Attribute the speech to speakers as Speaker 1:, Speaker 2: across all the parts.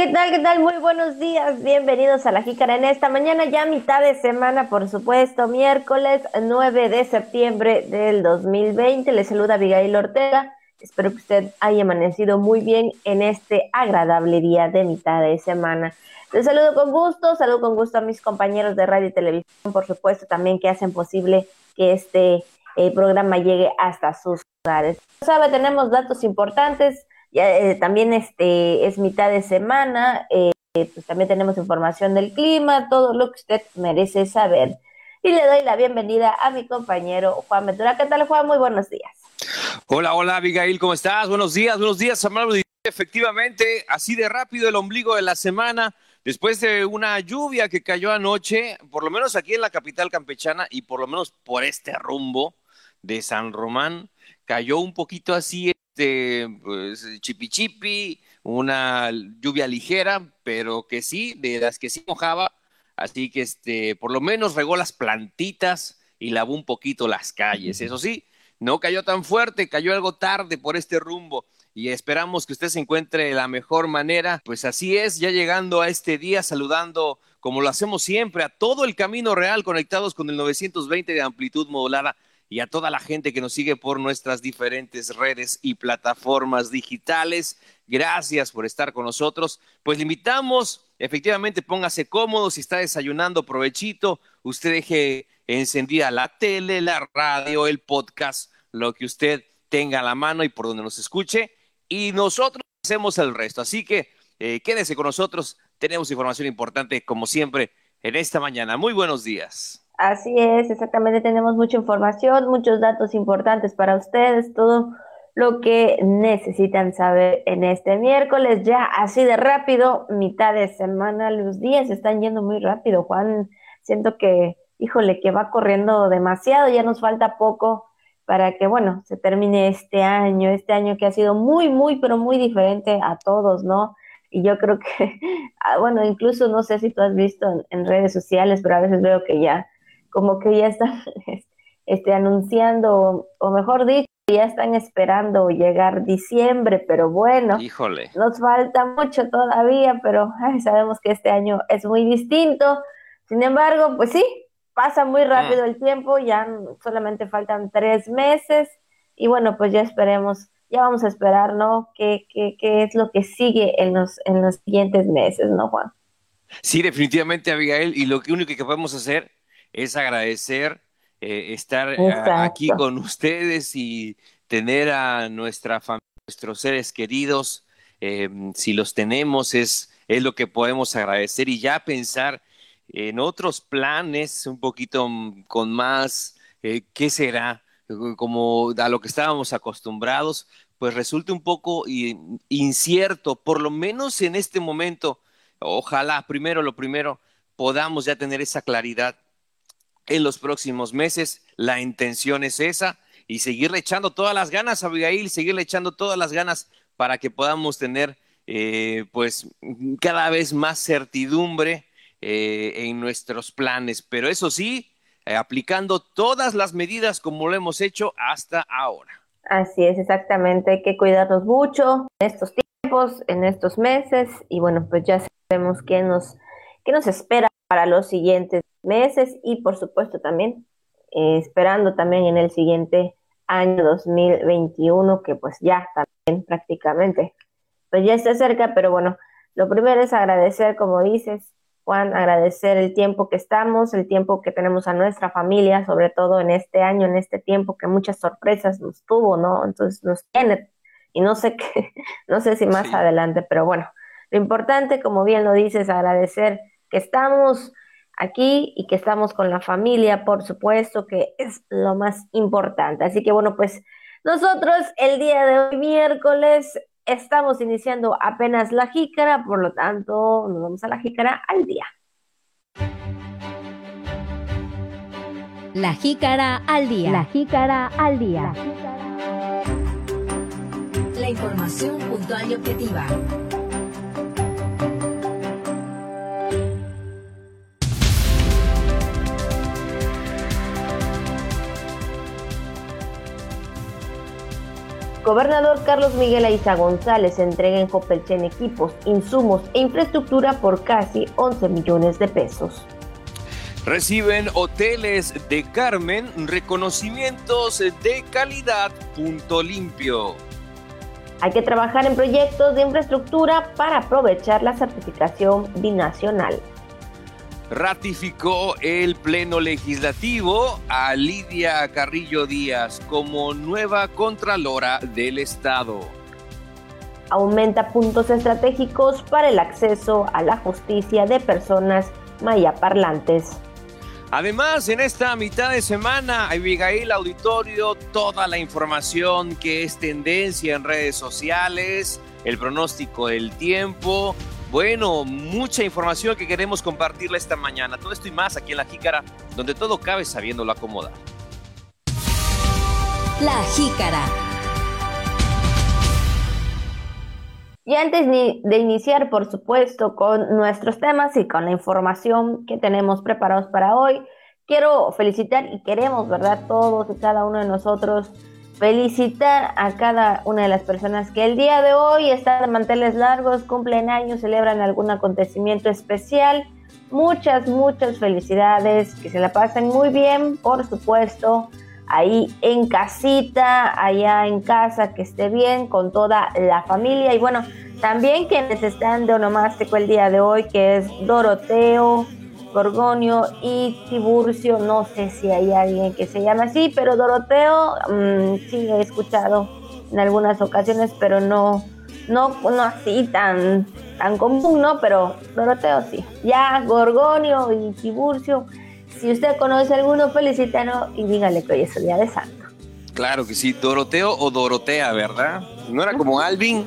Speaker 1: ¿qué tal? ¿Qué tal? Muy buenos días. Bienvenidos a la Jícara en esta mañana, ya mitad de semana, por supuesto, miércoles 9 de septiembre del 2020. Les saluda Abigail Ortega. Espero que usted haya amanecido muy bien en este agradable día de mitad de semana. Les saludo con gusto, saludo con gusto a mis compañeros de radio y televisión, por supuesto, también que hacen posible que este eh, programa llegue hasta sus hogares. Sabe, tenemos datos importantes ya, eh, también este es mitad de semana, eh, pues también tenemos información del clima, todo lo que usted merece saber. Y le doy la bienvenida a mi compañero Juan Ventura. ¿Qué tal, Juan? Muy buenos días.
Speaker 2: Hola, hola, Abigail, ¿cómo estás? Buenos días, buenos días, amado. Efectivamente, así de rápido el ombligo de la semana, después de una lluvia que cayó anoche, por lo menos aquí en la capital campechana y por lo menos por este rumbo de San Román, cayó un poquito así este, pues, chipi chipi, una lluvia ligera, pero que sí, de las que sí mojaba, así que este, por lo menos regó las plantitas y lavó un poquito las calles. Eso sí, no cayó tan fuerte, cayó algo tarde por este rumbo y esperamos que usted se encuentre de la mejor manera. Pues así es, ya llegando a este día, saludando como lo hacemos siempre a todo el camino real conectados con el 920 de amplitud modulada y a toda la gente que nos sigue por nuestras diferentes redes y plataformas digitales. Gracias por estar con nosotros. Pues le invitamos, efectivamente, póngase cómodo, si está desayunando, provechito, usted deje encendida la tele, la radio, el podcast, lo que usted tenga a la mano y por donde nos escuche, y nosotros hacemos el resto. Así que eh, quédese con nosotros, tenemos información importante como siempre en esta mañana. Muy buenos días.
Speaker 1: Así es, exactamente, tenemos mucha información, muchos datos importantes para ustedes, todo lo que necesitan saber en este miércoles, ya así de rápido, mitad de semana, los días están yendo muy rápido, Juan, siento que, híjole, que va corriendo demasiado, ya nos falta poco para que, bueno, se termine este año, este año que ha sido muy, muy, pero muy diferente a todos, ¿no? Y yo creo que, ah, bueno, incluso no sé si tú has visto en redes sociales, pero a veces veo que ya como que ya están este, anunciando, o mejor dicho, ya están esperando llegar diciembre, pero bueno,
Speaker 2: Híjole.
Speaker 1: nos falta mucho todavía, pero sabemos que este año es muy distinto. Sin embargo, pues sí, pasa muy rápido mm. el tiempo, ya solamente faltan tres meses y bueno, pues ya esperemos, ya vamos a esperar, ¿no? ¿Qué, qué, qué es lo que sigue en los, en los siguientes meses, ¿no, Juan?
Speaker 2: Sí, definitivamente, Abigail, y lo único que podemos hacer es agradecer eh, estar eh, aquí con ustedes y tener a nuestra familia, nuestros seres queridos, em, si los tenemos, es, es lo que podemos agradecer y ya pensar en otros planes un poquito con más, eh, ¿qué será? Como a lo que estábamos acostumbrados, pues resulta un poco incierto, por lo menos en este momento. Ojalá, primero lo primero, podamos ya tener esa claridad en los próximos meses. La intención es esa y seguirle echando todas las ganas, Abigail, seguirle echando todas las ganas para que podamos tener eh, pues cada vez más certidumbre eh, en nuestros planes. Pero eso sí, eh, aplicando todas las medidas como lo hemos hecho hasta ahora.
Speaker 1: Así es, exactamente. Hay que cuidarnos mucho en estos tiempos, en estos meses y bueno, pues ya sabemos qué nos, qué nos espera para los siguientes meses y por supuesto también eh, esperando también en el siguiente año 2021 que pues ya también prácticamente pues ya está cerca, pero bueno, lo primero es agradecer, como dices, Juan, agradecer el tiempo que estamos, el tiempo que tenemos a nuestra familia, sobre todo en este año, en este tiempo que muchas sorpresas nos tuvo, ¿no? Entonces nos tiene, y no sé qué, no sé si más adelante, pero bueno, lo importante, como bien lo dices, agradecer que estamos aquí y que estamos con la familia, por supuesto, que es lo más importante. Así que bueno, pues nosotros el día de hoy, miércoles, estamos iniciando apenas la jícara, por lo tanto, nos vamos a la jícara al día.
Speaker 3: La jícara al día.
Speaker 1: La jícara al día.
Speaker 3: La información puntual y objetiva.
Speaker 1: Gobernador Carlos Miguel Aiza González entrega en Copelchen equipos, insumos e infraestructura por casi 11 millones de pesos.
Speaker 2: Reciben hoteles de Carmen reconocimientos de calidad punto limpio.
Speaker 1: Hay que trabajar en proyectos de infraestructura para aprovechar la certificación binacional.
Speaker 2: Ratificó el Pleno Legislativo a Lidia Carrillo Díaz como nueva Contralora del Estado.
Speaker 1: Aumenta puntos estratégicos para el acceso a la justicia de personas mayaparlantes.
Speaker 2: Además, en esta mitad de semana, Abigail Auditorio, toda la información que es tendencia en redes sociales, el pronóstico del tiempo. Bueno, mucha información que queremos compartirla esta mañana. Todo esto y más aquí en La Jícara, donde todo cabe sabiéndolo acomodar.
Speaker 3: La Jícara.
Speaker 1: Y antes de iniciar, por supuesto, con nuestros temas y con la información que tenemos preparados para hoy, quiero felicitar y queremos, ¿verdad? Todos y cada uno de nosotros felicitar a cada una de las personas que el día de hoy están de manteles largos, cumplen años, celebran algún acontecimiento especial. Muchas, muchas felicidades, que se la pasen muy bien, por supuesto, ahí en casita, allá en casa, que esté bien con toda la familia. Y bueno, también quienes están de onomástico el día de hoy, que es Doroteo, Gorgonio y Tiburcio. No sé si hay alguien que se llama así, pero Doroteo mm, sí he escuchado en algunas ocasiones, pero no, no, no así tan, tan común, ¿no? Pero Doroteo sí. Ya Gorgonio y Tiburcio si usted conoce a alguno, felicítalo y dígale que hoy es el día de santo.
Speaker 2: Claro que sí, Doroteo o Dorotea, ¿verdad? No era como Alvin,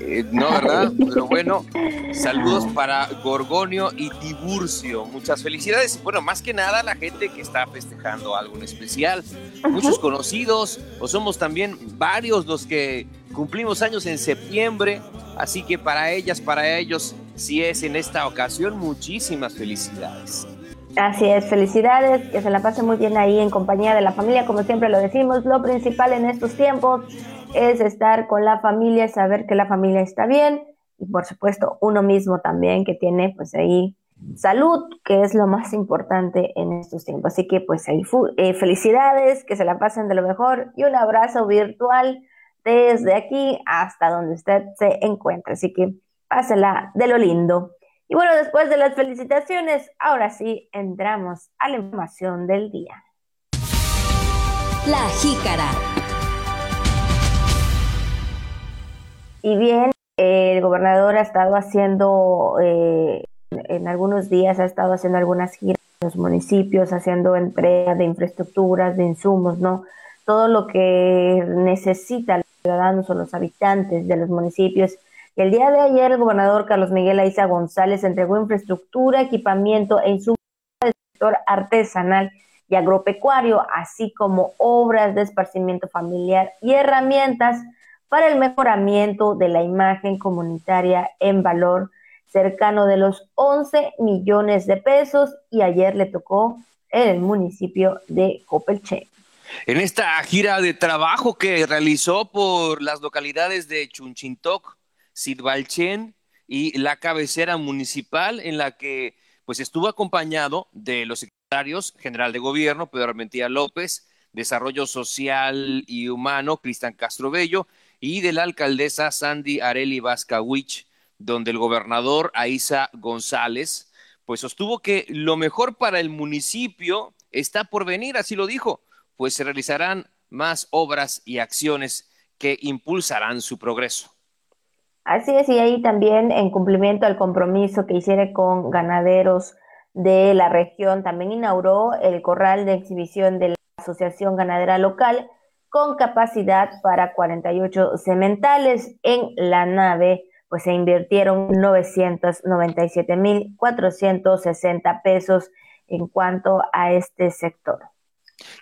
Speaker 2: eh, no, ¿verdad? Pero bueno, saludos para Gorgonio y Tiburcio. Muchas felicidades. Bueno, más que nada la gente que está festejando algo en especial. Muchos conocidos, o somos también varios los que cumplimos años en septiembre. Así que para ellas, para ellos, si es en esta ocasión, muchísimas felicidades.
Speaker 1: Así es, felicidades, que se la pase muy bien ahí en compañía de la familia, como siempre lo decimos, lo principal en estos tiempos es estar con la familia, saber que la familia está bien y por supuesto uno mismo también que tiene pues ahí salud, que es lo más importante en estos tiempos. Así que pues ahí eh, felicidades, que se la pasen de lo mejor y un abrazo virtual desde aquí hasta donde usted se encuentre. Así que pásela de lo lindo. Y bueno, después de las felicitaciones, ahora sí entramos a la información del día.
Speaker 3: La jícara.
Speaker 1: Y bien, el gobernador ha estado haciendo, eh, en algunos días ha estado haciendo algunas giras en los municipios, haciendo entrega de infraestructuras, de insumos, ¿no? Todo lo que necesitan los ciudadanos o los habitantes de los municipios el día de ayer, el gobernador Carlos Miguel Aiza González entregó infraestructura, equipamiento e insumos del sector artesanal y agropecuario, así como obras de esparcimiento familiar y herramientas para el mejoramiento de la imagen comunitaria en valor cercano de los 11 millones de pesos y ayer le tocó en el municipio de Copelche.
Speaker 2: En esta gira de trabajo que realizó por las localidades de Chunchintoc, Sidbalchen y la cabecera municipal en la que pues estuvo acompañado de los secretarios general de gobierno, Pedro Armentía López, Desarrollo Social y Humano, Cristian Castro Bello, y de la alcaldesa Sandy Areli Vascawich, donde el gobernador Aiza González, pues sostuvo que lo mejor para el municipio está por venir, así lo dijo, pues se realizarán más obras y acciones que impulsarán su progreso.
Speaker 1: Así es, y ahí también en cumplimiento al compromiso que hiciera con ganaderos de la región, también inauguró el corral de exhibición de la Asociación Ganadera Local con capacidad para 48 sementales en la nave, pues se invirtieron 997.460 pesos en cuanto a este sector.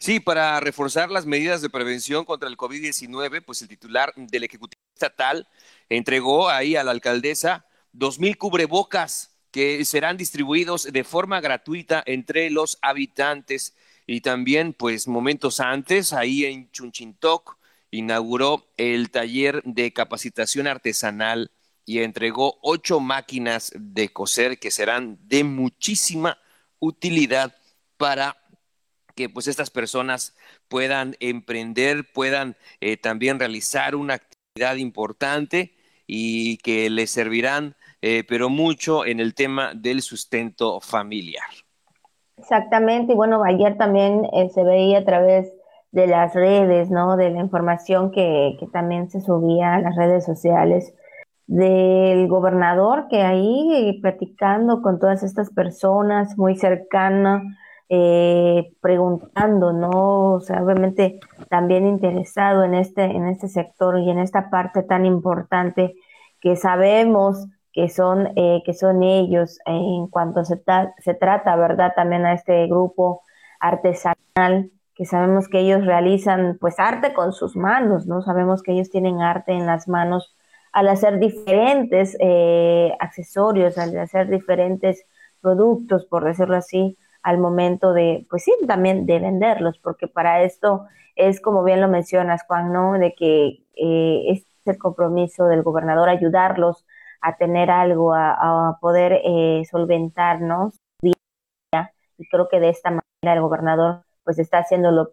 Speaker 2: Sí, para reforzar las medidas de prevención contra el COVID-19, pues el titular del Ejecutivo Estatal entregó ahí a la alcaldesa dos mil cubrebocas que serán distribuidos de forma gratuita entre los habitantes y también pues momentos antes ahí en Chunchintoc inauguró el taller de capacitación artesanal y entregó ocho máquinas de coser que serán de muchísima utilidad para que pues estas personas puedan emprender, puedan eh, también realizar una actividad importante y que les servirán, eh, pero mucho en el tema del sustento familiar.
Speaker 1: Exactamente, y bueno, ayer también eh, se veía a través de las redes, ¿no? De la información que, que también se subía a las redes sociales del gobernador que ahí platicando con todas estas personas muy cercanas, eh, preguntando, ¿no? O sea, obviamente también interesado en este, en este sector y en esta parte tan importante que sabemos que son, eh, que son ellos en cuanto se, trata, ¿verdad? También a este grupo artesanal, que sabemos que ellos realizan pues arte con sus manos, ¿no? Sabemos que ellos tienen arte en las manos al hacer diferentes eh, accesorios, al hacer diferentes productos, por decirlo así, al momento de, pues sí, también de venderlos, porque para esto es como bien lo mencionas, Juan, ¿no? De que eh, es el compromiso del gobernador ayudarlos a tener algo, a, poder eh, solventarnos y creo que de esta manera el gobernador pues está haciéndolo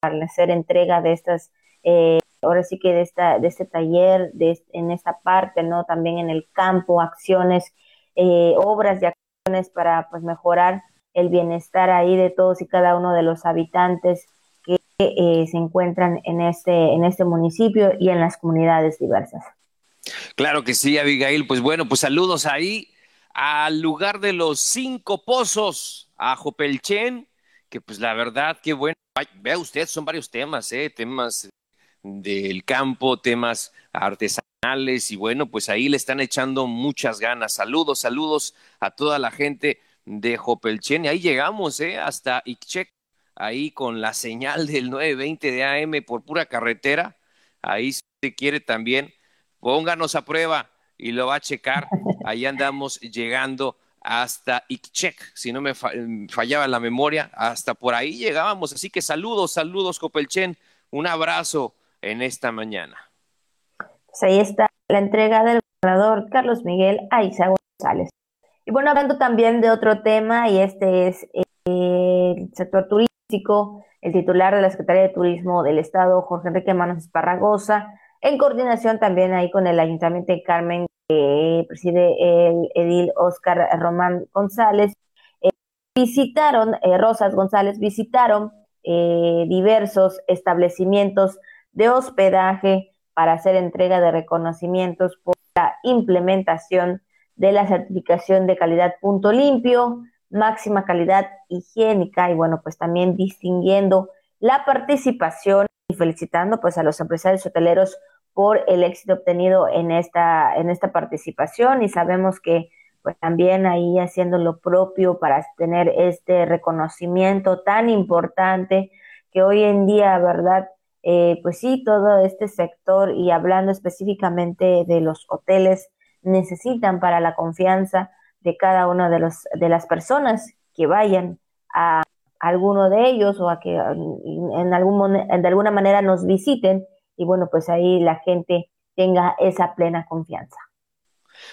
Speaker 1: para hacer entrega de estas eh, ahora sí que de esta de este taller de en esta parte no también en el campo acciones eh, obras y acciones para pues mejorar el bienestar ahí de todos y cada uno de los habitantes que eh, se encuentran en este, en este municipio y en las comunidades diversas.
Speaker 2: Claro que sí, Abigail. Pues bueno, pues saludos ahí al lugar de los cinco pozos, a Jopelchen, que pues la verdad, qué bueno. vea usted, son varios temas, ¿eh? temas del campo, temas artesanales y bueno, pues ahí le están echando muchas ganas. Saludos, saludos a toda la gente de Jopelchen. Y ahí llegamos, ¿eh? Hasta Ixchec, ahí con la señal del 920 de AM por pura carretera. Ahí si quiere también, pónganos a prueba y lo va a checar. Ahí andamos llegando hasta Ixchec, si no me fallaba la memoria, hasta por ahí llegábamos. Así que saludos, saludos, Jopelchen. Un abrazo en esta mañana.
Speaker 1: Pues ahí está la entrega del gobernador Carlos Miguel Aiza González. Y bueno, hablando también de otro tema, y este es eh, el sector turístico, el titular de la Secretaría de Turismo del Estado, Jorge Enrique Manos Esparragosa, en coordinación también ahí con el Ayuntamiento de Carmen, que preside el edil Oscar Román González, eh, visitaron, eh, Rosas González, visitaron diversos establecimientos de hospedaje para hacer entrega de reconocimientos por la implementación de la certificación de calidad punto limpio, máxima calidad higiénica y bueno, pues también distinguiendo la participación y felicitando pues a los empresarios hoteleros por el éxito obtenido en esta, en esta participación y sabemos que pues también ahí haciendo lo propio para tener este reconocimiento tan importante que hoy en día, ¿verdad? Eh, pues sí, todo este sector y hablando específicamente de los hoteles, necesitan para la confianza de cada una de, los, de las personas que vayan a alguno de ellos o a que en, algún, de alguna manera nos visiten y bueno, pues ahí la gente tenga esa plena confianza.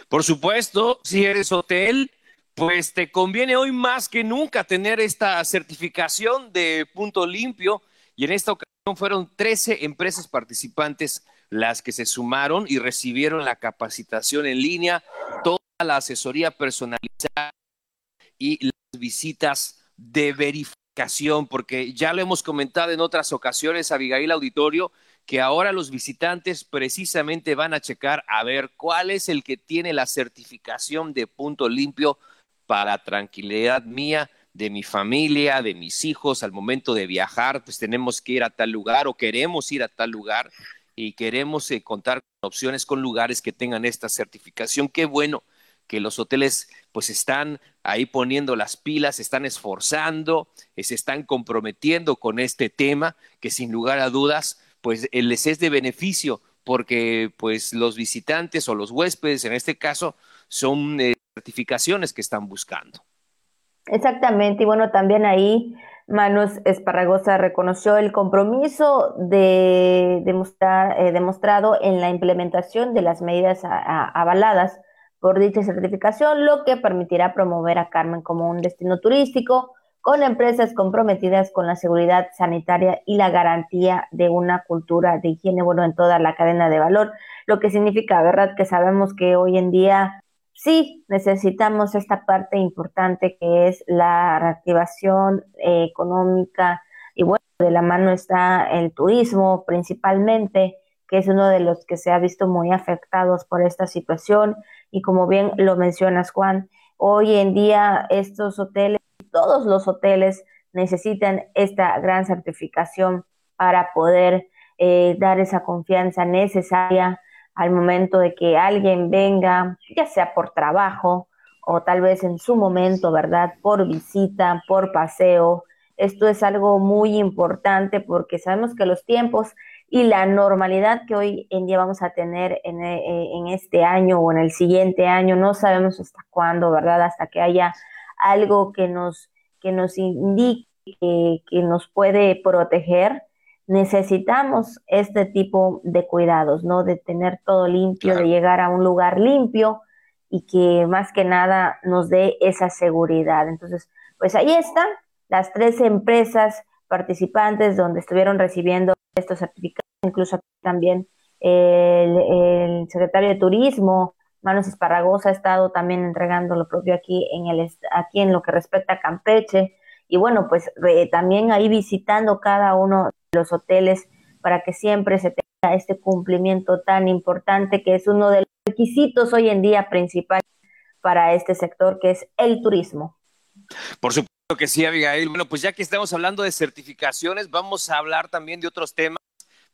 Speaker 2: Por supuesto, si eres hotel, pues te conviene hoy más que nunca tener esta certificación de punto limpio y en esta ocasión fueron 13 empresas participantes las que se sumaron y recibieron la capacitación en línea, toda la asesoría personalizada y las visitas de verificación, porque ya lo hemos comentado en otras ocasiones, Abigail Auditorio, que ahora los visitantes precisamente van a checar a ver cuál es el que tiene la certificación de punto limpio para tranquilidad mía, de mi familia, de mis hijos, al momento de viajar, pues tenemos que ir a tal lugar o queremos ir a tal lugar y queremos eh, contar con opciones con lugares que tengan esta certificación. Qué bueno que los hoteles pues están ahí poniendo las pilas, están esforzando, eh, se están comprometiendo con este tema que sin lugar a dudas pues eh, les es de beneficio porque pues los visitantes o los huéspedes en este caso son certificaciones que están buscando.
Speaker 1: Exactamente, y bueno, también ahí Manos Esparragosa reconoció el compromiso de demostrar, eh, demostrado en la implementación de las medidas avaladas por dicha certificación, lo que permitirá promover a Carmen como un destino turístico con empresas comprometidas con la seguridad sanitaria y la garantía de una cultura de higiene, bueno, en toda la cadena de valor, lo que significa, ¿verdad? Que sabemos que hoy en día sí necesitamos esta parte importante que es la reactivación eh, económica y bueno, de la mano está el turismo principalmente, que es uno de los que se ha visto muy afectados por esta situación y como bien lo mencionas Juan, hoy en día estos hoteles, todos los hoteles necesitan esta gran certificación para poder eh, dar esa confianza necesaria al momento de que alguien venga, ya sea por trabajo o tal vez en su momento, ¿verdad? Por visita, por paseo. Esto es algo muy importante porque sabemos que los tiempos y la normalidad que hoy en día vamos a tener en, eh, en, este año o en el siguiente año, no sabemos hasta cuándo, ¿verdad? Hasta que haya algo que nos, que nos indique que, que nos puede proteger necesitamos este tipo de cuidados, ¿no? De tener todo limpio, de llegar a un lugar limpio y que más que nada nos dé esa seguridad. Entonces, pues ahí están las tres empresas participantes donde estuvieron recibiendo estos certificados, incluso también el, secretario de Turismo, Manos Esparragosa, ha estado también entregando lo propio aquí en, el, aquí en lo que respecta a Campeche. Y bueno, pues también ahí visitando cada uno los hoteles para que siempre se tenga este cumplimiento tan importante que es uno de los requisitos hoy en día principales para este sector que es el turismo.
Speaker 2: Por supuesto que sí, Abigail. Bueno, pues ya que estamos hablando de certificaciones, vamos a hablar también de otros temas,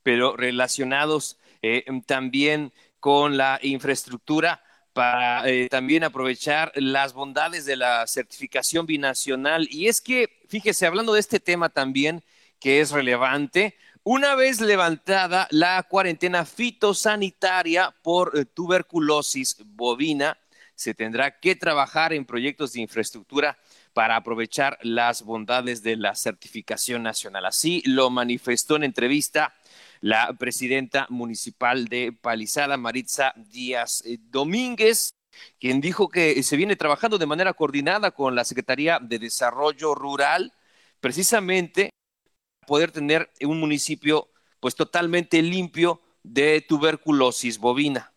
Speaker 2: pero relacionados eh, también con la infraestructura para eh, también aprovechar las bondades de la certificación binacional. Y es que, fíjese, hablando de este tema también, que es relevante. Una vez levantada la cuarentena fitosanitaria por eh, tuberculosis bovina, se tendrá que trabajar en proyectos de infraestructura para aprovechar las bondades de la certificación nacional. Así lo manifestó en entrevista la presidenta municipal de Palizada, Maritza Díaz eh, Domínguez, quien dijo que se viene trabajando de manera coordinada con la Secretaría de Desarrollo Rural, precisamente poder tener un municipio pues totalmente limpio de tuberculosis bovina.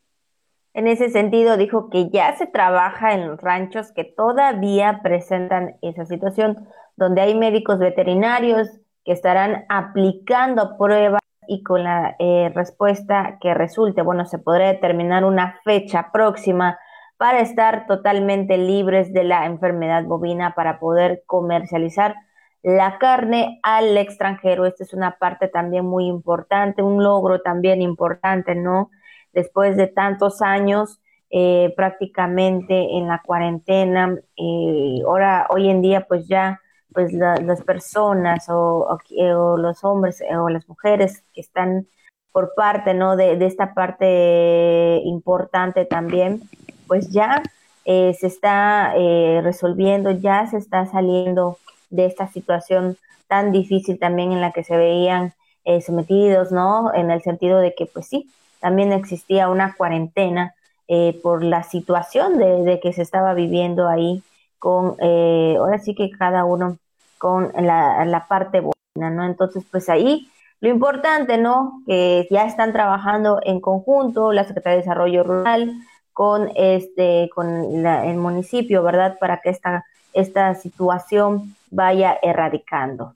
Speaker 1: En ese sentido, dijo que ya se trabaja en los ranchos que todavía presentan esa situación, donde hay médicos veterinarios que estarán aplicando pruebas y con la eh, respuesta que resulte, bueno, se podrá determinar una fecha próxima para estar totalmente libres de la enfermedad bovina para poder comercializar la carne al extranjero. Esta es una parte también muy importante, un logro también importante, ¿no? Después de tantos años eh, prácticamente en la cuarentena, eh, ahora hoy en día pues ya pues las personas o, los hombres eh, o las mujeres que están por parte, ¿no? De, de esta parte importante también, pues ya se está resolviendo, ya se está saliendo de esta situación tan difícil también en la que se veían eh, sometidos, ¿no? En el sentido de que, pues sí, también existía una cuarentena eh, por la situación de, que se estaba viviendo ahí con, eh, ahora sí que cada uno con la, la parte buena, ¿no? Entonces, pues ahí lo importante, ¿no? Que ya están trabajando en conjunto la Secretaría de Desarrollo Rural con este, con el municipio, ¿verdad? Para que esta, esta situación vaya erradicando.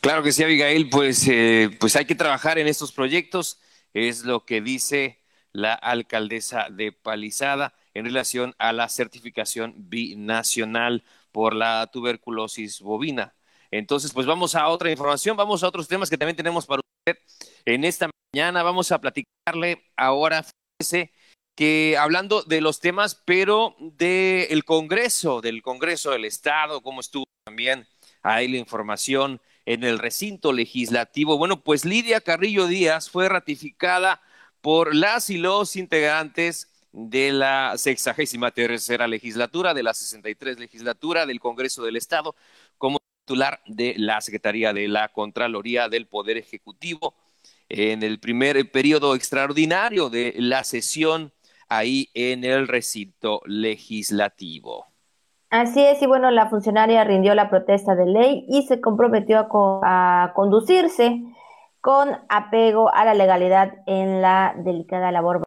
Speaker 2: Claro que sí, Abigail, pues, eh, pues hay que trabajar en estos proyectos, es lo que dice la alcaldesa de Palizada en relación a la certificación binacional por la tuberculosis bovina. Entonces, pues vamos a otra información, vamos a otros temas que también tenemos para usted en esta mañana. Vamos a platicarle ahora, fíjese, que hablando de los temas, pero del Congreso, del Congreso del Estado, cómo estuvo también ahí la información en el recinto legislativo. Bueno, pues Lidia Carrillo Díaz fue ratificada por las y los integrantes de la sexagésima tercera legislatura, de la 63 legislatura del Congreso del Estado, como titular de la Secretaría de la Contraloría del Poder Ejecutivo en el primer periodo extraordinario de la sesión ahí en el recinto legislativo.
Speaker 1: Así es, y bueno, la funcionaria rindió la protesta de ley y se comprometió a, conducirse con apego a la legalidad en la delicada labor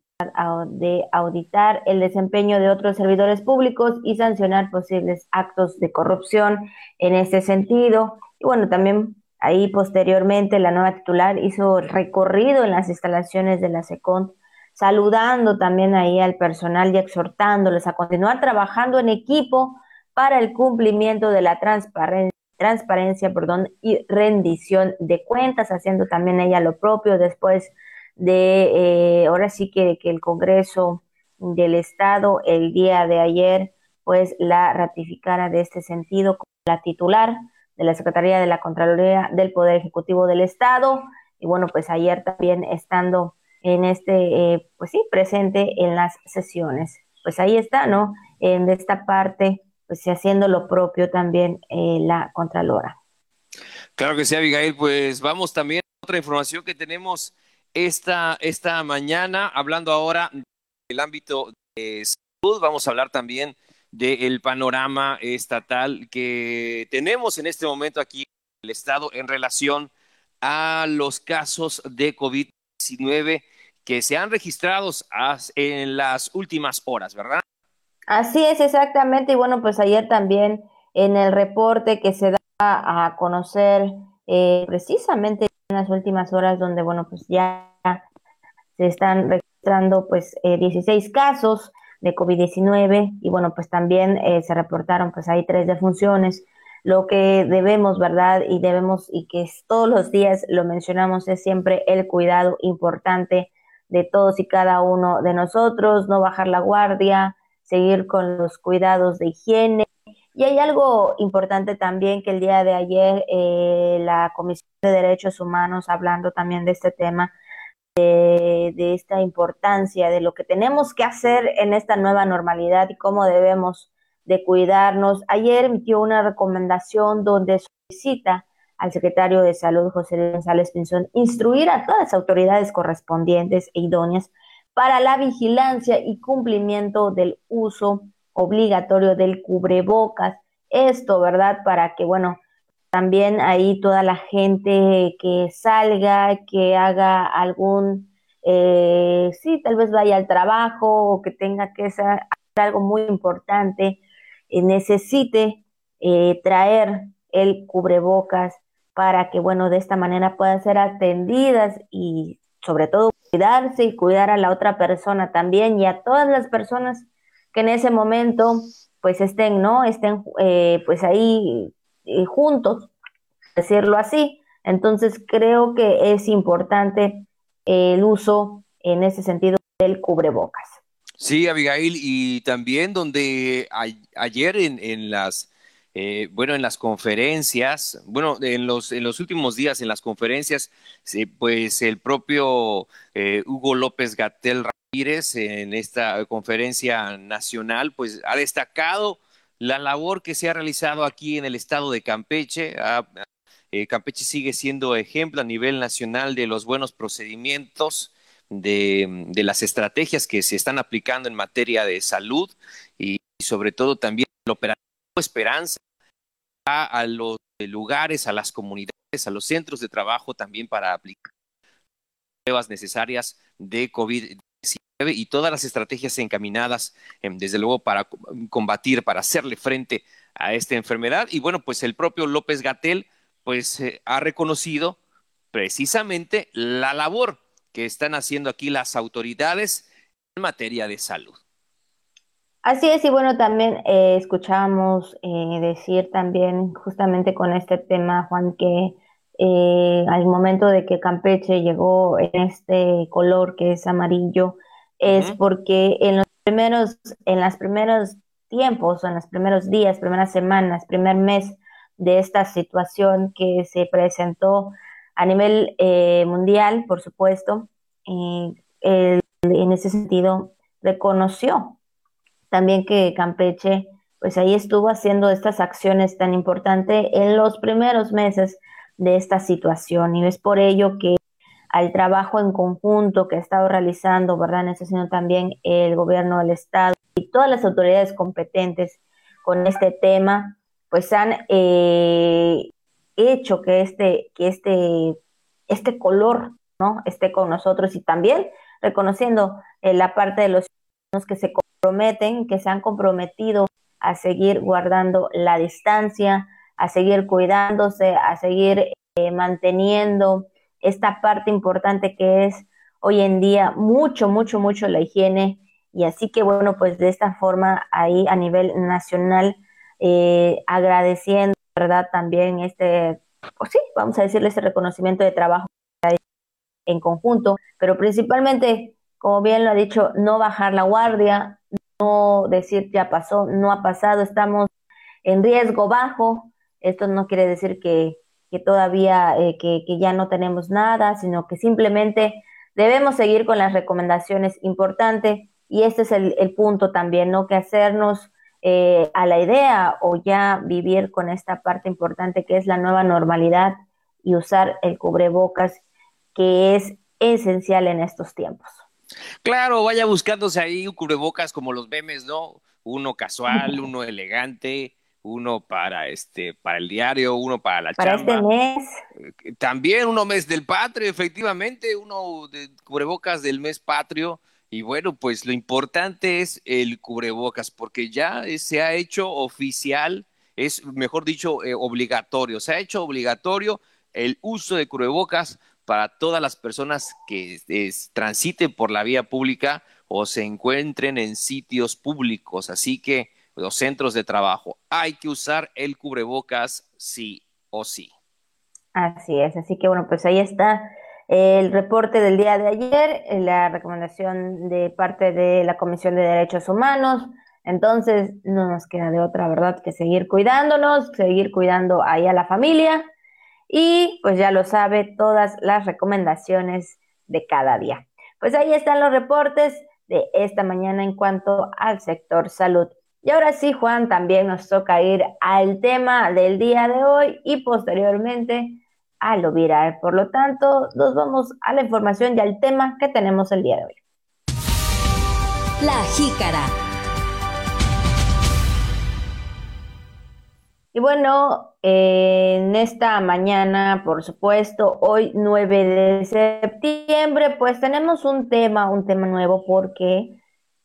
Speaker 1: de auditar el desempeño de otros servidores públicos y sancionar posibles actos de corrupción en ese sentido. Y bueno, también ahí posteriormente la nueva titular hizo recorrido en las instalaciones de la SECON, saludando también ahí al personal y exhortándoles a continuar trabajando en equipo para el cumplimiento de la transparencia transparencia, perdón, y rendición de cuentas, haciendo también ella lo propio después de, eh, ahora sí que, que el Congreso del Estado el día de ayer, pues la ratificara de este sentido como la titular de la Secretaría de la Contraloría del Poder Ejecutivo del Estado. Y bueno, pues ayer también estando en este, eh, pues sí, presente en las sesiones. Pues ahí está, ¿no? En esta parte, pues haciendo lo propio también eh, la Contralora.
Speaker 2: Claro que sí, Abigail. Pues vamos también a otra información que tenemos esta, esta mañana, hablando ahora del ámbito de salud, vamos a hablar también del panorama estatal que tenemos en este momento aquí en el Estado en relación a los casos de COVID-19 que se han registrado en las últimas horas, ¿verdad?
Speaker 1: Así es, exactamente. Y bueno, pues ayer también en el reporte que se da a conocer eh, precisamente en las últimas horas donde, bueno, pues ya se están registrando pues eh, 16 casos de COVID-19 y bueno, pues también eh, se reportaron pues hay tres defunciones. Lo que debemos, ¿verdad? Y debemos, y que todos los días lo mencionamos, es siempre el cuidado importante de todos y cada uno de nosotros, no bajar la guardia, seguir con los cuidados de higiene. Y hay algo importante también que el día de ayer eh, la Comisión de Derechos Humanos, hablando también de este tema, de, esta importancia, de lo que tenemos que hacer en esta nueva normalidad y cómo debemos de cuidarnos. Ayer emitió una recomendación donde solicita al secretario de Salud, José González Pinzón, instruir a todas las autoridades correspondientes e idóneas para la vigilancia y cumplimiento del uso obligatorio del cubrebocas. Esto, ¿verdad? Para que, bueno, también ahí toda la gente que salga, que haga algún, eh, sí, tal vez vaya al trabajo o que tenga que hacer algo muy importante, eh, necesite eh, traer el cubrebocas para que, bueno, de esta manera puedan ser atendidas y sobre todo cuidarse y cuidar a la otra persona también y a todas las personas que en ese momento pues estén, ¿no? Estén pues ahí juntos, decirlo así. Entonces creo que es importante el uso en ese sentido del cubrebocas.
Speaker 2: Sí, Abigail, y también donde ayer en, las eh, bueno, en las conferencias, bueno, en los, en los últimos días en las conferencias, pues el propio eh, Hugo López Gatel Ramírez en esta conferencia nacional, pues ha destacado la labor que se ha realizado aquí en el estado de Campeche. Eh, Campeche sigue siendo ejemplo a nivel nacional de los buenos procedimientos, de, las estrategias que se están aplicando en materia de salud y, sobre todo también el operativo Esperanza a, los lugares, a las comunidades, a los centros de trabajo también para aplicar pruebas necesarias de COVID y todas las estrategias encaminadas, em, desde luego, para combatir, para hacerle frente a esta enfermedad. Y bueno, pues el propio López Gatel, pues eh, ha reconocido precisamente la labor que están haciendo aquí las autoridades en materia de salud.
Speaker 1: Así es, y bueno, también eh, escuchamos eh, decir también justamente con este tema, Juan, que al momento de que Campeche llegó en este color que es amarillo, es porque en los primeros, en los primeros tiempos, en los primeros días, primeras semanas, primer mes de esta situación que se presentó a nivel eh, mundial, por supuesto, en ese sentido reconoció también que Campeche pues ahí estuvo haciendo estas acciones tan importantes en los primeros meses de esta situación. Y es por ello que al trabajo en conjunto que ha estado realizando, ¿verdad? En este también el gobierno del Estado y todas las autoridades competentes con este tema, pues han eh, hecho que este, que este, este color, ¿no? Esté con nosotros y también reconociendo eh, la parte de los que se comprometen, que se han comprometido a seguir guardando la distancia, a seguir cuidándose, a seguir eh, manteniendo esta parte importante que es hoy en día mucho, mucho, mucho la higiene. Y así que bueno, pues de esta forma ahí a nivel nacional, eh, agradeciendo, ¿verdad? También este, pues sí, vamos a decirle ese reconocimiento de trabajo en conjunto, pero principalmente, como bien lo ha dicho, no bajar la guardia, no decir ya pasó, no ha pasado, estamos en riesgo bajo. Esto no quiere decir que, que todavía, eh, que, que, ya no tenemos nada, sino que simplemente debemos seguir con las recomendaciones importantes y este es el, el punto también, ¿no? Que hacernos eh, a la idea o ya vivir con esta parte importante que es la nueva normalidad y usar el cubrebocas que es esencial en estos tiempos.
Speaker 2: Claro, vaya buscándose ahí un cubrebocas como los memes, ¿no? Uno casual, uno elegante, uno para este para el diario, uno para la
Speaker 1: para este mes.
Speaker 2: Eh, también uno mes del patrio, efectivamente, uno de cubrebocas del mes patrio. Y bueno, pues lo importante es el cubrebocas, porque ya se ha hecho oficial, es mejor dicho, eh, obligatorio. Se ha hecho obligatorio el uso de cubrebocas para todas las personas que transiten por la vía pública o se encuentren en sitios públicos. Así que los centros de trabajo, hay que usar el cubrebocas sí o sí.
Speaker 1: Así es, así que bueno, pues ahí está el reporte del día de ayer, la recomendación de parte de la Comisión de Derechos Humanos. Entonces, no nos queda de otra, ¿verdad?, que seguir cuidándonos, seguir cuidando ahí a la familia y pues ya lo sabe, todas las recomendaciones de cada día. Pues ahí están los reportes de esta mañana en cuanto al sector salud. Y ahora sí, Juan, también nos toca ir al tema del día de hoy y posteriormente a lo viral. Por lo tanto, nos vamos a la información y al tema que tenemos el día de hoy.
Speaker 3: La jícara.
Speaker 1: Y bueno, en esta mañana, por supuesto, hoy 9 de septiembre, pues tenemos un tema, un tema nuevo, porque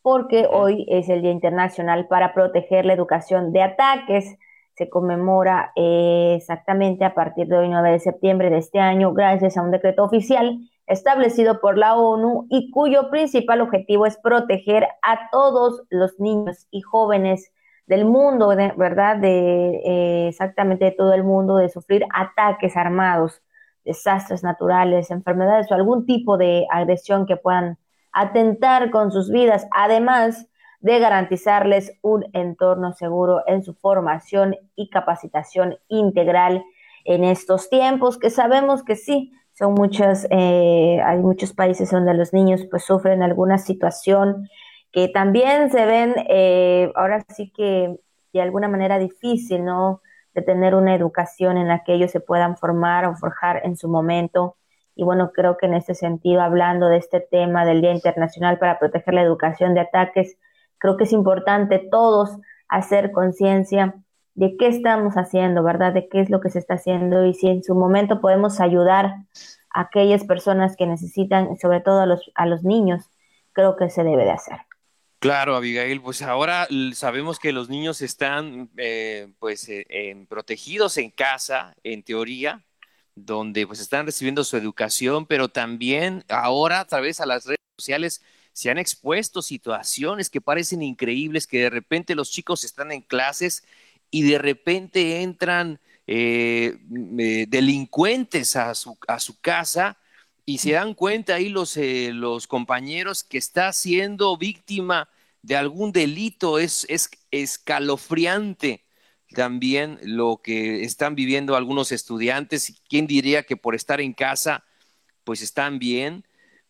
Speaker 1: porque hoy es el Día Internacional para proteger la educación de ataques. Se conmemora eh, exactamente a partir de hoy, 9 de septiembre de este año, gracias a un decreto oficial establecido por la ONU y cuyo principal objetivo es proteger a todos los niños y jóvenes del mundo, ¿verdad? De eh, exactamente de todo el mundo, de sufrir ataques armados, desastres naturales, enfermedades o algún tipo de agresión que puedan atentar con sus vidas, además de garantizarles un entorno seguro en su formación y capacitación integral en estos tiempos, que sabemos que sí, son muchas, eh, hay muchos países donde los niños pues sufren alguna situación que también se ven eh, ahora sí que de alguna manera difícil, ¿no? De tener una educación en la que ellos se puedan formar o forjar en su momento. Y bueno, creo que en este sentido, hablando de este tema del Día Internacional para proteger la educación de ataques, creo que es importante todos hacer conciencia de qué estamos haciendo, ¿verdad? De qué es lo que se está haciendo y si en su momento podemos ayudar a aquellas personas que necesitan, sobre todo a los, a los niños, creo que se debe de hacer.
Speaker 2: Claro, Abigail, pues ahora sabemos que los niños están eh, pues eh, protegidos en casa, en teoría, donde pues están recibiendo su educación, pero también ahora a través de las redes sociales se han expuesto situaciones que parecen increíbles, que de repente los chicos están en clases y de repente entran eh, delincuentes a su, a su casa y se dan cuenta ahí los, los compañeros que está siendo víctima de algún delito, es, es escalofriante también lo que están viviendo algunos estudiantes. ¿Quién diría que por estar en casa, pues están bien?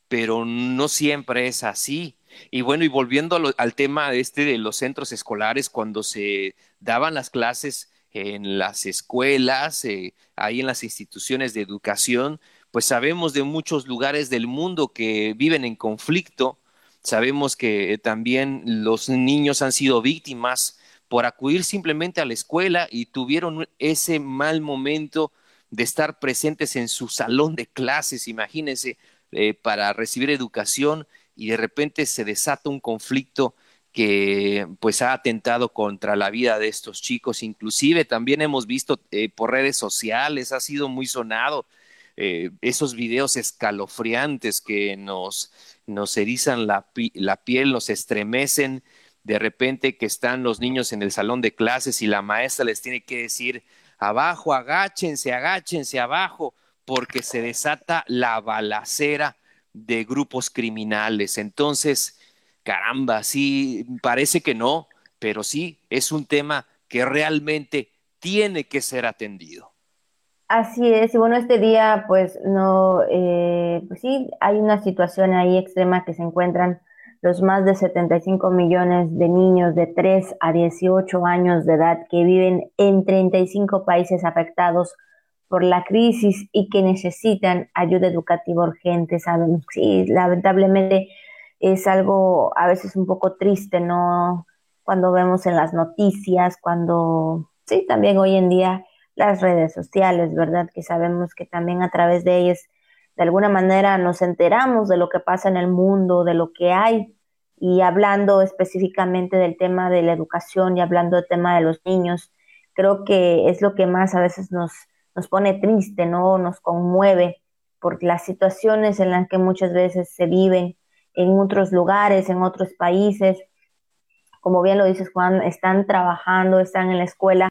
Speaker 2: Pero no siempre es así. Y bueno, y volviendo al tema este de los centros escolares, cuando se daban las clases en las escuelas, eh, ahí en las instituciones de educación, pues sabemos de muchos lugares del mundo que viven en conflicto, sabemos que también los niños han sido víctimas por acudir simplemente a la escuela y tuvieron ese mal momento de estar presentes en su salón de clases, imagínense, eh, para recibir educación y de repente se desata un conflicto que pues ha atentado contra la vida de estos chicos. Inclusive también hemos visto eh, por redes sociales, ha sido muy sonado eh, esos videos escalofriantes que nos, nos erizan la, la piel, nos estremecen de repente que están los niños en el salón de clases y la maestra les tiene que decir, abajo, agáchense, agáchense abajo, porque se desata la balacera de grupos criminales. Entonces, caramba, sí, parece que no, pero sí, es un tema que realmente tiene que ser atendido.
Speaker 1: Así es, y bueno, este día, pues no, eh, pues sí, hay una situación ahí extrema que se encuentran los más de 75 millones de niños de 3 a 18 años de edad que viven en 35 países afectados por la crisis y que necesitan ayuda educativa urgente. Saben, sí, lamentablemente es algo a veces un poco triste, ¿no? Cuando vemos en las noticias, cuando, sí, también hoy en día las redes sociales, ¿verdad? Que sabemos que también a través de ellas de alguna manera nos enteramos de lo que pasa en el mundo, de lo que hay, y hablando específicamente del tema de la educación y hablando del tema de los niños, creo que es lo que más a veces nos, nos pone triste, ¿no? Nos conmueve por las situaciones en las que muchas veces se viven en otros lugares, en otros países. Como bien lo dices, Juan, están trabajando, están en la escuela,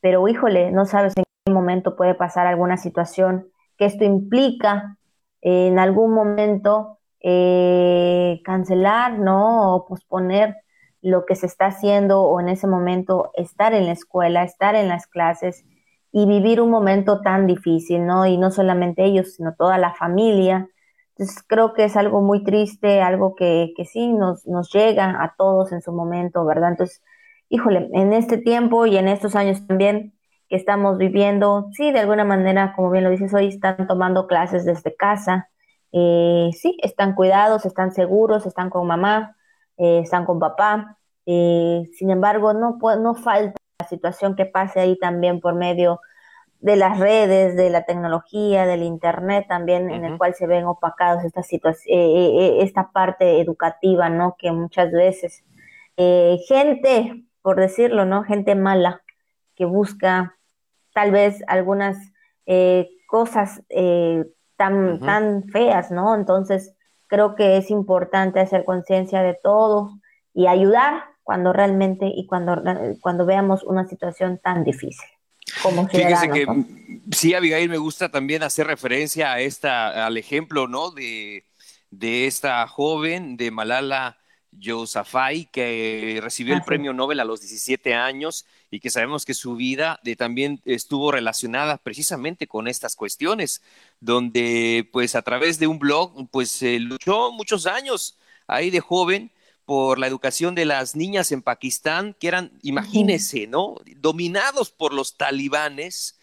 Speaker 1: pero híjole, no sabes en qué momento puede pasar alguna situación que esto implica en algún momento eh, cancelar, ¿no? O posponer lo que se está haciendo o en ese momento estar en la escuela, estar en las clases y vivir un momento tan difícil, ¿no? Y no solamente ellos, sino toda la familia. Entonces creo que es algo muy triste, algo que, que sí nos, nos llega a todos en su momento, ¿verdad? Entonces, híjole, en este tiempo y en estos años también que estamos viviendo, sí, de alguna manera, como bien lo dices, hoy están tomando clases desde casa, eh, sí, están cuidados, están seguros, están con mamá, eh, están con papá. Eh, sin embargo, no, no falta la situación que pase ahí también por medio de las redes, de la tecnología, del internet también, en el cual se ven opacados esta situación, esta parte educativa, ¿no? Que muchas veces gente, por decirlo, ¿no? Gente mala que busca tal vez algunas cosas tan, tan feas, ¿no? Entonces, creo que es importante hacer conciencia de todo y ayudar cuando realmente y cuando, cuando veamos una situación tan difícil. Como
Speaker 2: Fíjese que sí, Abigail, me gusta también hacer referencia a esta, al ejemplo, ¿no? De, de esta joven, de Malala Yousafzai, que recibió el premio Nobel a los 17 años y que sabemos que su vida de, también estuvo relacionada precisamente con estas cuestiones, donde pues a través de un blog pues luchó muchos años ahí de joven por la educación de las niñas en Pakistán, que eran, imagínense, ¿no? Dominados por los talibanes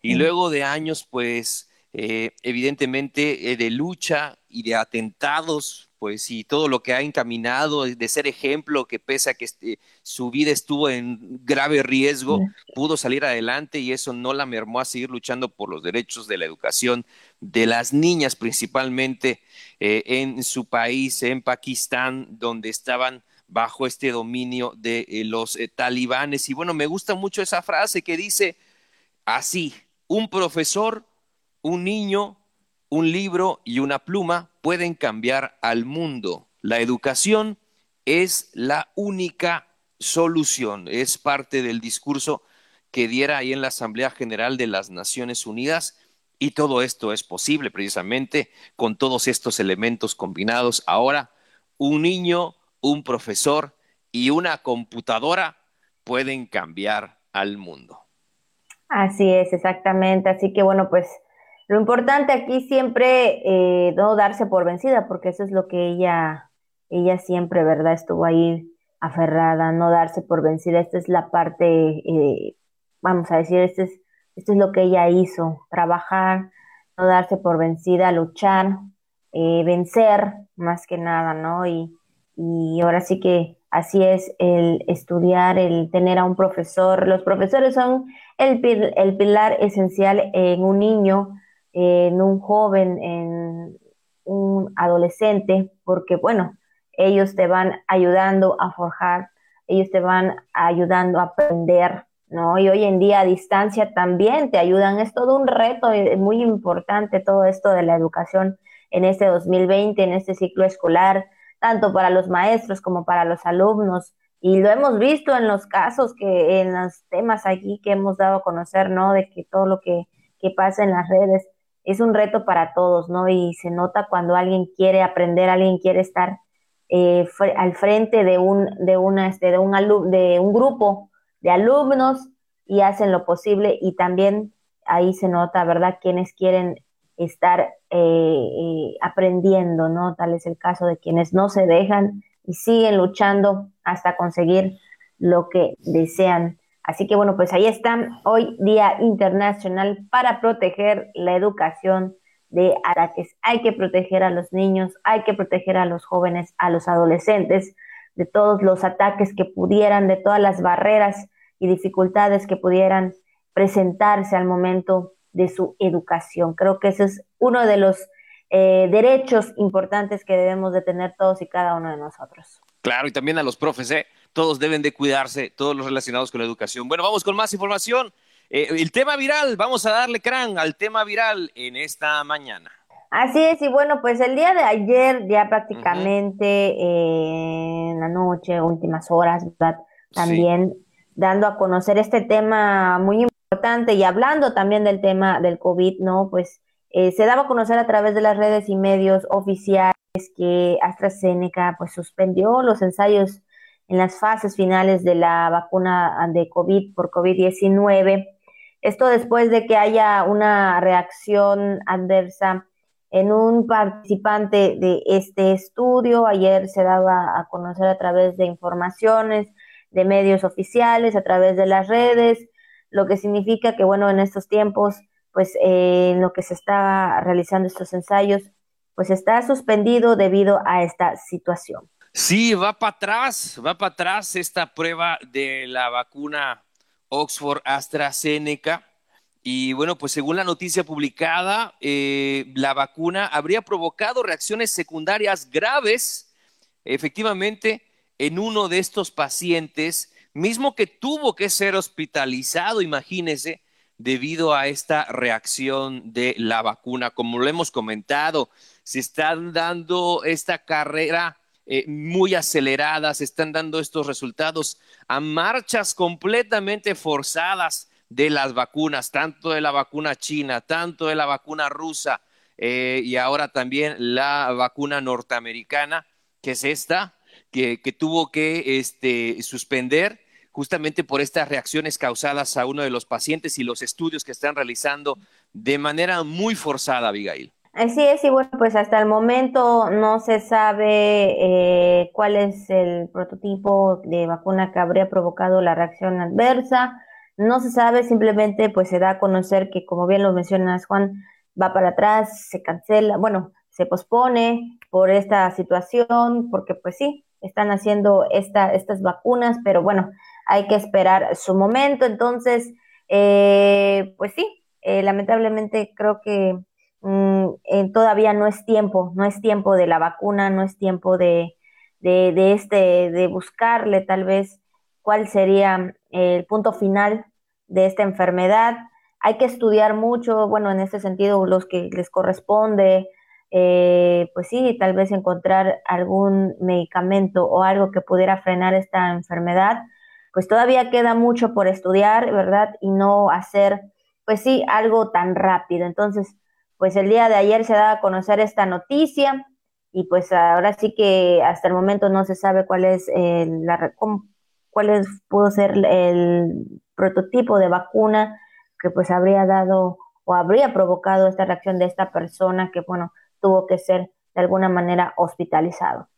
Speaker 2: y luego de años pues eh, evidentemente eh, de lucha y de atentados pues y todo lo que ha encaminado de ser ejemplo, que pese a que este, su vida estuvo en grave riesgo, pudo salir adelante y eso no la mermó a seguir luchando por los derechos de la educación de las niñas, principalmente eh, en su país, en Pakistán, donde estaban bajo este dominio de eh, los eh, talibanes. Y bueno, me gusta mucho esa frase que dice así, un profesor, un niño, un libro y una pluma pueden cambiar al mundo. La educación es la única solución. Es parte del discurso que diera ahí en la Asamblea General de las Naciones Unidas. Y todo esto es posible precisamente con todos estos elementos combinados. Ahora, un niño, un profesor y una computadora pueden cambiar al mundo.
Speaker 1: Así es, exactamente. Así que bueno, pues lo importante aquí siempre eh, no darse por vencida, porque eso es lo que ella ella siempre, ¿verdad? Estuvo ahí aferrada, no darse por vencida. Esta es la parte, eh, vamos a decir, este es, esto es lo que ella hizo, trabajar, no darse por vencida, luchar, eh, vencer más que nada, ¿no? Y, y ahora sí que así es el estudiar, el tener a un profesor. Los profesores son el, el pilar esencial en un niño, en un joven, en un adolescente, porque bueno, ellos te van ayudando a forjar, ellos te van ayudando a aprender, ¿no? Y hoy en día a distancia también te ayudan. Es todo un reto muy importante todo esto de la educación en este 2020, en este ciclo escolar, tanto para los maestros como para los alumnos. Y lo hemos visto en los casos que, en los temas aquí que hemos dado a conocer, ¿no? De que todo lo que, que pasa en las redes es un reto para todos, ¿no? Y se nota cuando alguien quiere aprender, alguien quiere estar eh, al frente de un, de una, este, de un de un grupo de alumnos y hacen lo posible y también ahí se nota, ¿verdad? Quienes quieren estar eh, eh, aprendiendo, ¿no? Tal es el caso de quienes no se dejan y siguen luchando hasta conseguir lo que desean. Así que bueno, pues ahí están hoy Día Internacional para proteger la educación de ataques. Hay que proteger a los niños, hay que proteger a los jóvenes, a los adolescentes de todos los ataques que pudieran, de todas las barreras y dificultades que pudieran presentarse al momento de su educación. Creo que ese es uno de los eh, derechos importantes que debemos de tener todos y cada uno de nosotros.
Speaker 2: Claro, y también a los profes, ¿eh? todos deben de cuidarse, todos los relacionados con la educación. Bueno, vamos con más información. Eh, el tema viral, vamos a darle crán al tema viral en esta mañana.
Speaker 1: Así es, y bueno, pues el día de ayer, ya prácticamente en la noche, últimas horas, ¿verdad? También dando a conocer este tema muy importante y hablando también del tema del COVID, ¿no? Pues eh, se daba a conocer a través de las redes y medios oficiales que AstraZeneca pues suspendió los ensayos en las fases finales de la vacuna de COVID por COVID-19 esto después de que haya una reacción adversa en un participante de este estudio. Ayer se daba a conocer a través de informaciones de medios oficiales, a través de las redes, lo que significa que, bueno, en estos tiempos, pues eh, en lo que se está realizando estos ensayos, pues está suspendido debido a esta situación.
Speaker 2: Sí, va para atrás, va para atrás esta prueba de la vacuna Oxford AstraZeneca. Y bueno, pues según la noticia publicada, eh, la vacuna habría provocado reacciones secundarias graves, efectivamente, en uno de estos pacientes, mismo que tuvo que ser hospitalizado, imagínese, debido a esta reacción de la vacuna. Como lo hemos comentado, se están dando esta carrera eh, muy aceleradas, se están dando estos resultados a marchas completamente forzadas de las vacunas, tanto de la vacuna china, tanto de la vacuna rusa eh, y ahora también la vacuna norteamericana, que es esta, que, tuvo que este, suspender justamente por estas reacciones causadas a uno de los pacientes y los estudios que están realizando de manera muy forzada, Abigail.
Speaker 1: Así es, y bueno, pues hasta el momento no se sabe eh, cuál es el prototipo de vacuna que habría provocado la reacción adversa. No se sabe, simplemente pues se da a conocer que, como bien lo mencionas, Juan, va para atrás, se cancela, bueno, se pospone por esta situación, porque pues sí, están haciendo esta, estas vacunas, pero bueno, hay que esperar su momento. Entonces, eh, pues sí, eh, lamentablemente creo que Mm, todavía no es tiempo, no es tiempo de la vacuna, no es tiempo de, de, este, de buscarle tal vez cuál sería el punto final de esta enfermedad. Hay que estudiar mucho, bueno, en este sentido, los que les corresponde, eh, pues sí, tal vez encontrar algún medicamento o algo que pudiera frenar esta enfermedad, pues todavía queda mucho por estudiar, ¿verdad? Y no hacer, pues sí, algo tan rápido. Entonces, pues el día de ayer se da a conocer esta noticia y pues ahora sí que hasta el momento no se sabe cuál es la cuál es, pudo ser el prototipo de vacuna que pues habría dado o habría provocado esta reacción de esta persona que bueno tuvo que ser de alguna manera hospitalizado.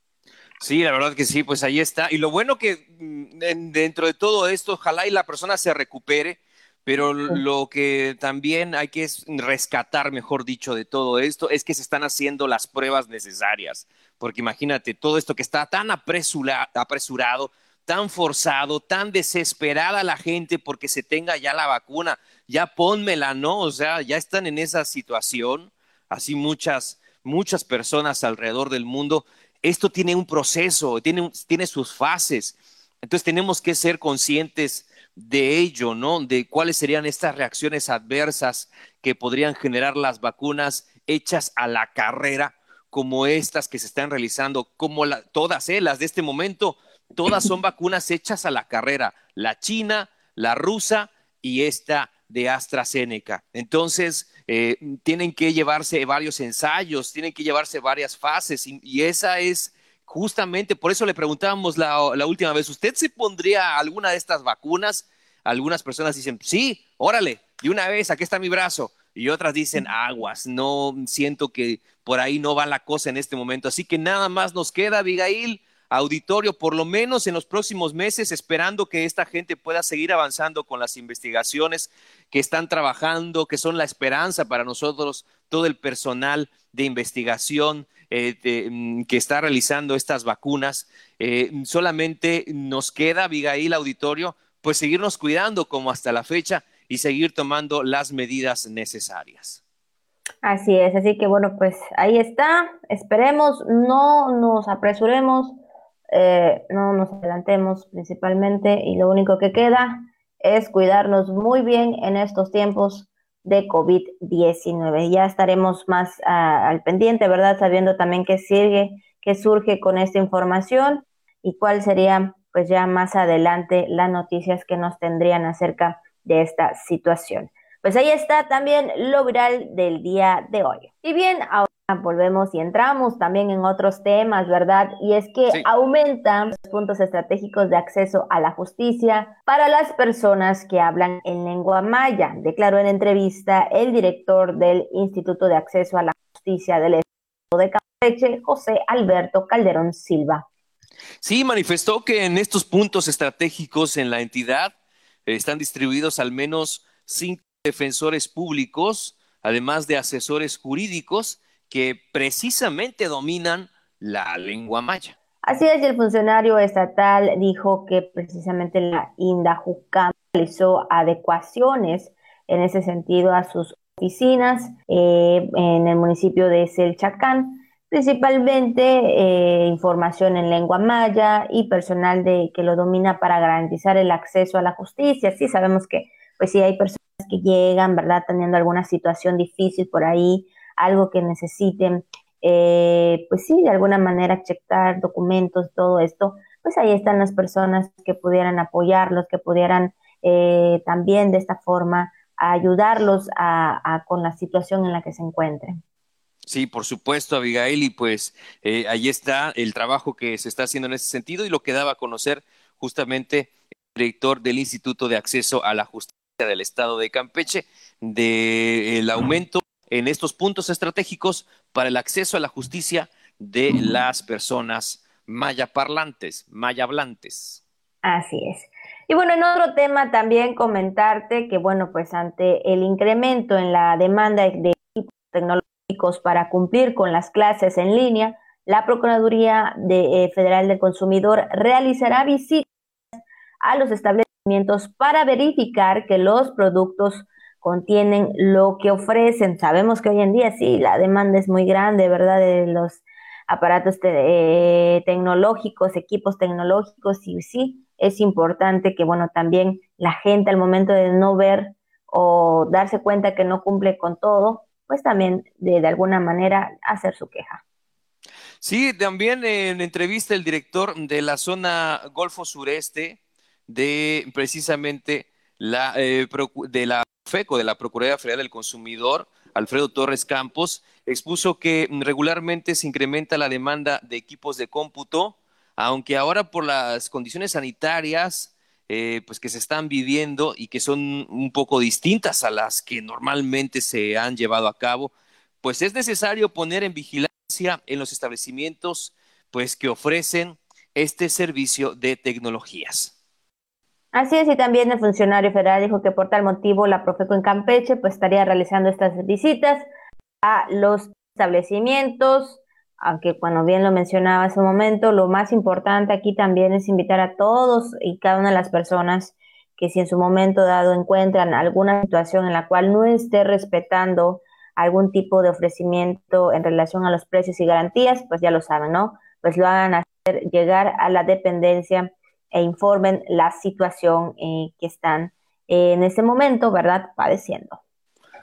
Speaker 2: Sí, la verdad que sí, pues ahí está. Y lo bueno que mm, dentro de todo esto, ojalá y la persona se recupere, pero lo que también hay que rescatar, mejor dicho, de todo esto es que se están haciendo las pruebas necesarias, porque imagínate, todo esto que está tan apresurado, tan forzado, tan desesperada la gente porque se tenga ya la vacuna, ya pónmela, ¿no? O sea, ya están en esa situación, así muchas, muchas personas alrededor del mundo esto tiene un proceso, tiene, tiene sus fases. Entonces tenemos que ser conscientes de ello, ¿no? De cuáles serían estas reacciones adversas que podrían generar las vacunas hechas a la carrera, como estas que se están realizando, como todas ¿eh? las de este momento, todas son vacunas hechas a la carrera, la china, la rusa y esta de AstraZeneca. Entonces, eh, tienen que llevarse varios ensayos, tienen que llevarse varias fases y, esa es justamente, por eso le preguntábamos la, última vez, ¿usted se pondría alguna de estas vacunas? Algunas personas dicen, sí, órale, de una vez, aquí está mi brazo. Y otras dicen, aguas, no siento que por ahí no va la cosa en este momento. Así que nada más nos queda, Abigail, auditorio, por lo menos en los próximos meses, esperando que esta gente pueda seguir avanzando con las investigaciones que están trabajando, que son la esperanza para nosotros, todo el personal de investigación eh, mm, que está realizando estas vacunas. Eh, solamente nos queda, Abigail Auditorio, pues seguirnos cuidando como hasta la fecha y seguir tomando las medidas necesarias.
Speaker 1: Así es, así que bueno, pues ahí está, esperemos, no nos apresuremos, eh, no nos adelantemos principalmente y lo único que queda es cuidarnos muy bien en estos tiempos de COVID-19. Ya estaremos más ah, al pendiente, ¿verdad? Sabiendo también qué sigue, qué surge con esta información y cuál sería, pues ya más adelante, las noticias que nos tendrían acerca de esta situación. Pues ahí está también lo viral del día de hoy. Y bien, ahora volvemos y entramos también en otros temas, ¿verdad? Y es que aumentan los puntos estratégicos de acceso a la justicia para las personas que hablan en lengua maya, declaró en entrevista el director del Instituto de Acceso a la Justicia del Estado de Campeche, José Alberto Calderón Silva.
Speaker 2: Sí, manifestó que en estos puntos estratégicos en la entidad eh, están distribuidos al menos cinco defensores públicos, además de asesores jurídicos que precisamente dominan la lengua maya.
Speaker 1: Así es, el funcionario estatal dijo que precisamente la INDAJUCAM realizó adecuaciones en ese sentido a sus oficinas eh, en el municipio de Selchacán, principalmente eh, información en lengua maya y personal de, que lo domina para garantizar el acceso a la justicia. Sí, sabemos que pues sí hay personas que llegan, ¿verdad?, teniendo alguna situación difícil por ahí, algo que necesiten, eh, pues sí, de alguna manera checar documentos, todo esto, pues ahí están las personas que pudieran apoyarlos, que pudieran eh, también de esta forma ayudarlos a, con la situación en la que se encuentren.
Speaker 2: Sí, por supuesto, Abigail, y pues eh, ahí está el trabajo que se está haciendo en ese sentido y lo que daba a conocer justamente el director del Instituto de Acceso a la Justicia del Estado de Campeche, del aumento en estos puntos estratégicos para el acceso a la justicia de las personas maya parlantes, maya hablantes.
Speaker 1: Así es. Y bueno, en otro tema también comentarte que, bueno, pues ante el incremento en la demanda de equipos tecnológicos para cumplir con las clases en línea, la Procuraduría eh, Federal del Consumidor realizará visitas a los establecimientos para verificar que los productos contienen lo que ofrecen. Sabemos que hoy en día sí, la demanda es muy grande, ¿verdad? De los aparatos eh, tecnológicos, equipos tecnológicos, y sí, es importante que, bueno, también la gente al momento de no ver o darse cuenta que no cumple con todo, pues también de, de alguna manera hacer su queja.
Speaker 2: Sí, también en entrevista el director de la zona Golfo Sureste de precisamente la, eh, de la FECO, de la Procuraduría Federal del Consumidor, Alfredo Torres Campos, expuso que regularmente se incrementa la demanda de equipos de cómputo, aunque ahora por las condiciones sanitarias eh, pues que se están viviendo y que son un poco distintas a las que normalmente se han llevado a cabo, pues es necesario poner en vigilancia en los establecimientos pues que ofrecen este servicio de tecnologías.
Speaker 1: Así es, y también el funcionario federal dijo que por tal motivo la Profeco en Campeche pues estaría realizando estas visitas a los establecimientos, aunque cuando bien lo mencionaba hace un momento, lo más importante aquí también es invitar a todos y cada una de las personas que si en su momento dado encuentran alguna situación en la cual no esté respetando algún tipo de ofrecimiento en relación a los precios y garantías, pues ya lo saben, ¿no? Pues lo hagan hacer llegar a la dependencia e informen la situación eh, que están en ese momento, ¿verdad?, padeciendo.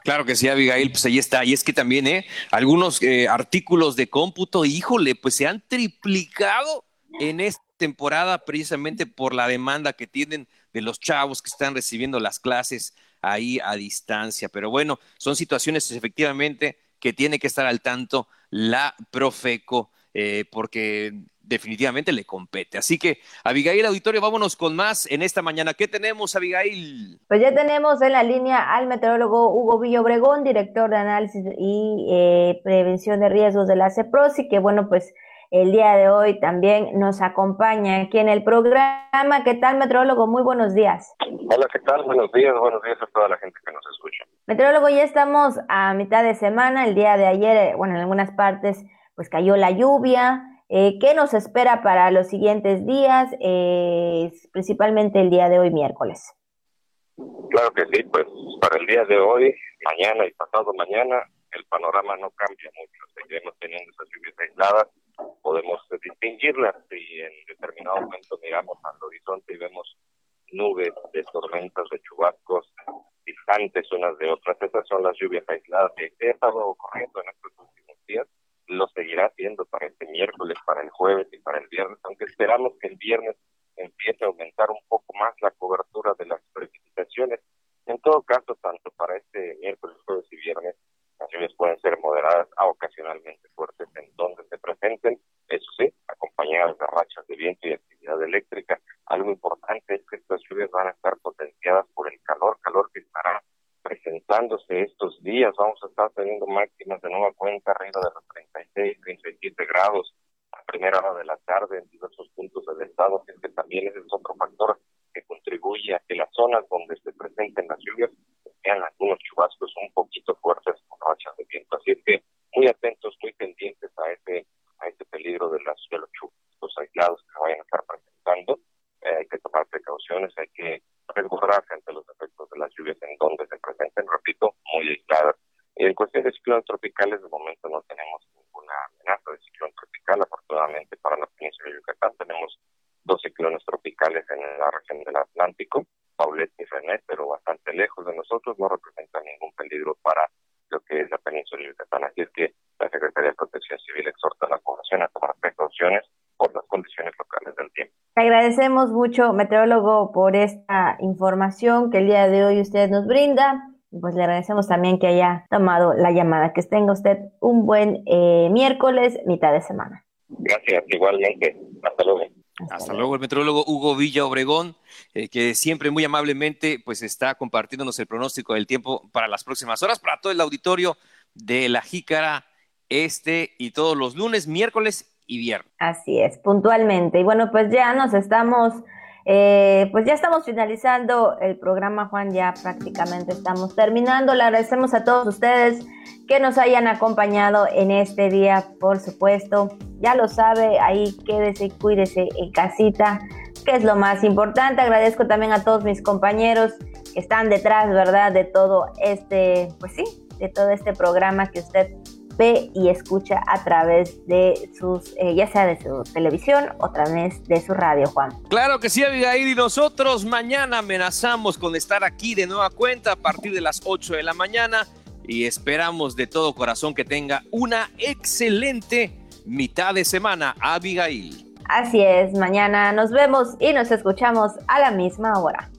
Speaker 2: Claro que sí, Abigail, pues ahí está. Y es que también, ¿eh? Algunos eh, artículos de cómputo, híjole, pues se han triplicado en esta temporada precisamente por la demanda que tienen de los chavos que están recibiendo las clases ahí a distancia. Pero bueno, son situaciones efectivamente que tiene que estar al tanto la Profeco, eh, porque definitivamente le compete. Así que, Abigail Auditorio, vámonos con más en esta mañana. ¿Qué tenemos, Abigail?
Speaker 1: Pues ya tenemos en la línea al meteorólogo Hugo Villobregón, director de análisis y eh, prevención de riesgos de la CEPROSI, que bueno, pues el día de hoy también nos acompaña aquí en el programa. ¿Qué tal, meteorólogo? Muy buenos días.
Speaker 4: Hola, ¿qué tal? Buenos días, buenos días a toda la gente que nos escucha.
Speaker 1: Meteorólogo, ya estamos a mitad de semana. El día de ayer, eh, bueno, en algunas partes, pues cayó la lluvia. Eh, ¿Qué nos espera para los siguientes días, eh, principalmente el día de hoy, miércoles?
Speaker 4: Claro que sí, pues para el día de hoy, mañana y pasado mañana, el panorama no cambia mucho. Seguiremos teniendo esas lluvias aisladas podemos distinguirlas y en determinado momento miramos al horizonte y vemos nubes de tormentas, de chubascos distantes unas de otras. Esas son las lluvias aisladas que ha estado ocurriendo en estos últimos días. Lo seguirá haciendo para este miércoles, para el jueves y para el viernes, aunque esperamos que el viernes empiece a aumentar un poco más la cobertura de las precipitaciones. En todo caso, tanto para este miércoles, jueves y viernes, las lluvias pueden ser moderadas a ocasionalmente fuertes en donde se presenten, eso sí, acompañadas de rachas de viento y actividad eléctrica. Algo importante es que estas lluvias van a estar potenciadas por el calor, calor que estará presentándose estos días. Vamos a estar teniendo máximas de nueva cuenta arriba de los 36, 37 grados a primera hora de la tarde en diversos puntos del estado, así que también ese es otro factor que contribuye a que las zonas donde se presenten las lluvias sean algunos chubascos un poquito fuertes con rachas de viento. Así es que muy atentos, muy pendientes a ese, a ese peligro de, las, de los chubascos aislados que vayan a estar presentando. Eh, hay que tomar precauciones, hay que resguardarse ante los efectos de las lluvias en donde se presenten, repito, muy aisladas. Y en cuestión de ciclones tropicales, de momento no tenemos ninguna amenaza de ciclón tropical. Afortunadamente para la península de Yucatán tenemos dos ciclones tropicales en la región del Atlántico Paulette y René, pero bastante lejos de nosotros, no representa ningún peligro para lo que es la península de Yucatán. Así es que la Secretaría de Protección Civil exhorta a la población a tomar precauciones por las condiciones locales del tiempo.
Speaker 1: agradecemos mucho, meteorólogo, por esta información que el día de hoy usted nos brinda. Pues le agradecemos también que haya tomado la llamada. Que tenga usted un buen eh, miércoles, mitad de semana.
Speaker 4: Gracias, igualmente. Hasta luego.
Speaker 2: Hasta, luego. el metrólogo Hugo Villa Obregón, eh, que siempre muy amablemente pues está compartiéndonos el pronóstico del tiempo para las próximas horas, para todo el auditorio de la Jícara este y todos los lunes, miércoles
Speaker 1: Así es, puntualmente. Y bueno, pues ya nos estamos, eh, pues ya estamos finalizando el programa, Juan, ya prácticamente estamos terminando. Le agradecemos a todos ustedes que nos hayan acompañado en este día, por supuesto. Ya lo sabe, ahí quédese, cuídese en casita, que es lo más importante. Agradezco también a todos mis compañeros que están detrás, ¿verdad? De todo este, pues sí, de todo este programa que usted ve y escucha a través de sus, eh, ya sea de su televisión o a través de su radio, Juan.
Speaker 2: Claro que sí, Abigail, y nosotros mañana amenazamos con estar aquí de nueva cuenta a partir de las 8 de la mañana y esperamos de todo corazón que tenga una excelente mitad de semana, Abigail.
Speaker 1: Así es, mañana nos vemos y nos escuchamos a la misma hora.